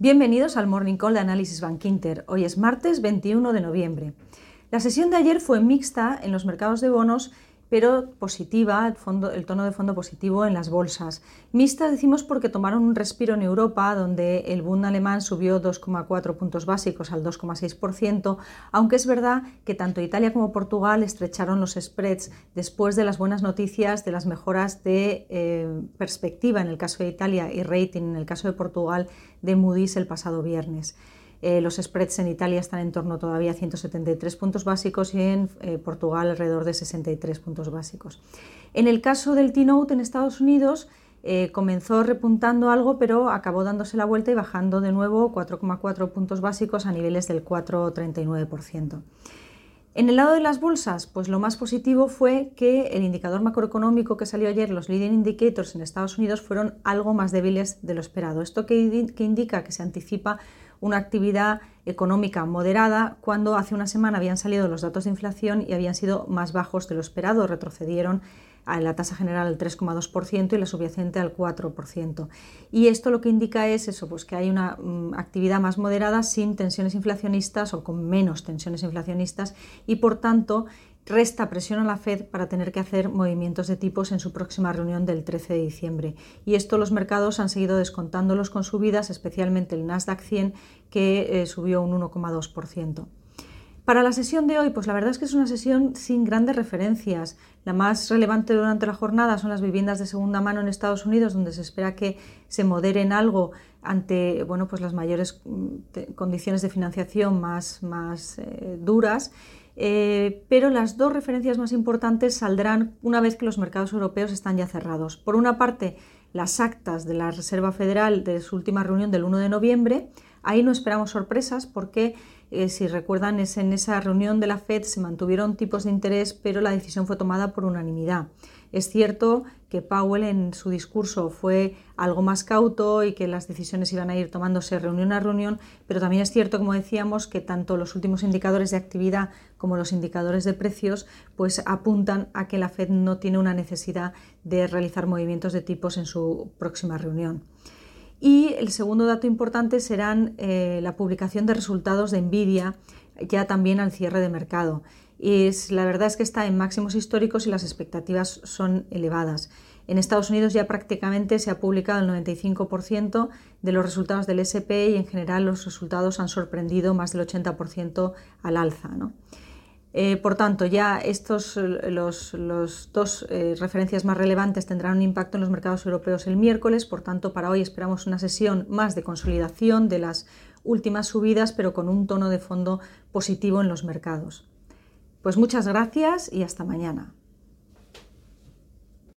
Bienvenidos al Morning Call de Análisis Bank Inter. Hoy es martes 21 de noviembre. La sesión de ayer fue mixta en los mercados de bonos pero positiva, el, tono de fondo positivo en las bolsas. Mixta decimos porque tomaron un respiro en Europa, donde el Bund alemán subió 2,4 puntos básicos al 2,6%, aunque es verdad que tanto Italia como Portugal estrecharon los spreads después de las buenas noticias de las mejoras de eh, perspectiva en el caso de Italia y rating en el caso de Portugal de Moody's el pasado viernes. Eh, los spreads en Italia están en torno todavía a 173 puntos básicos y en eh, Portugal alrededor de 63 puntos básicos. En el caso del T-Note en Estados Unidos, eh, comenzó repuntando algo, pero acabó dándose la vuelta y bajando de nuevo 4,4 puntos básicos a niveles del 4,39%. En el lado de las bolsas, pues lo más positivo fue que el indicador macroeconómico que salió ayer, los leading indicators en Estados Unidos, fueron algo más débiles de lo esperado. Esto que, que indica que se anticipa una actividad económica moderada cuando hace una semana habían salido los datos de inflación y habían sido más bajos de lo esperado, retrocedieron a la tasa general al 3,2% y la subyacente al 4%. Y esto lo que indica es eso, pues que hay una mm, actividad más moderada sin tensiones inflacionistas o con menos tensiones inflacionistas y por tanto resta presión a la Fed para tener que hacer movimientos de tipos en su próxima reunión del 13 de diciembre. Y esto los mercados han seguido descontándolos con subidas, especialmente el Nasdaq 100, que eh, subió un 1,2%. Para la sesión de hoy, pues la verdad es que es una sesión sin grandes referencias. La más relevante durante la jornada son las viviendas de segunda mano en Estados Unidos, donde se espera que se moderen algo ante bueno, pues las mayores mm, condiciones de financiación más, más eh, duras. Eh, pero las dos referencias más importantes saldrán una vez que los mercados europeos están ya cerrados. Por una parte, las actas de la Reserva Federal de su última reunión del 1 de noviembre. Ahí no esperamos sorpresas porque, eh, si recuerdan, es en esa reunión de la Fed se mantuvieron tipos de interés, pero la decisión fue tomada por unanimidad. Es cierto que Powell en su discurso fue algo más cauto y que las decisiones iban a ir tomándose reunión a reunión, pero también es cierto, como decíamos, que tanto los últimos indicadores de actividad como los indicadores de precios pues apuntan a que la Fed no tiene una necesidad de realizar movimientos de tipos en su próxima reunión. Y el segundo dato importante serán eh, la publicación de resultados de Nvidia ya también al cierre de mercado y la verdad es que está en máximos históricos y las expectativas son elevadas. En Estados Unidos ya prácticamente se ha publicado el 95% de los resultados del SP y en general los resultados han sorprendido más del 80% al alza. Eh, por tanto, ya estos los, dos eh, referencias más relevantes tendrán un impacto en los mercados europeos el miércoles. Por tanto, para hoy esperamos una sesión más de consolidación de las últimas subidas, pero con un tono de fondo positivo en los mercados. Pues muchas gracias y hasta mañana.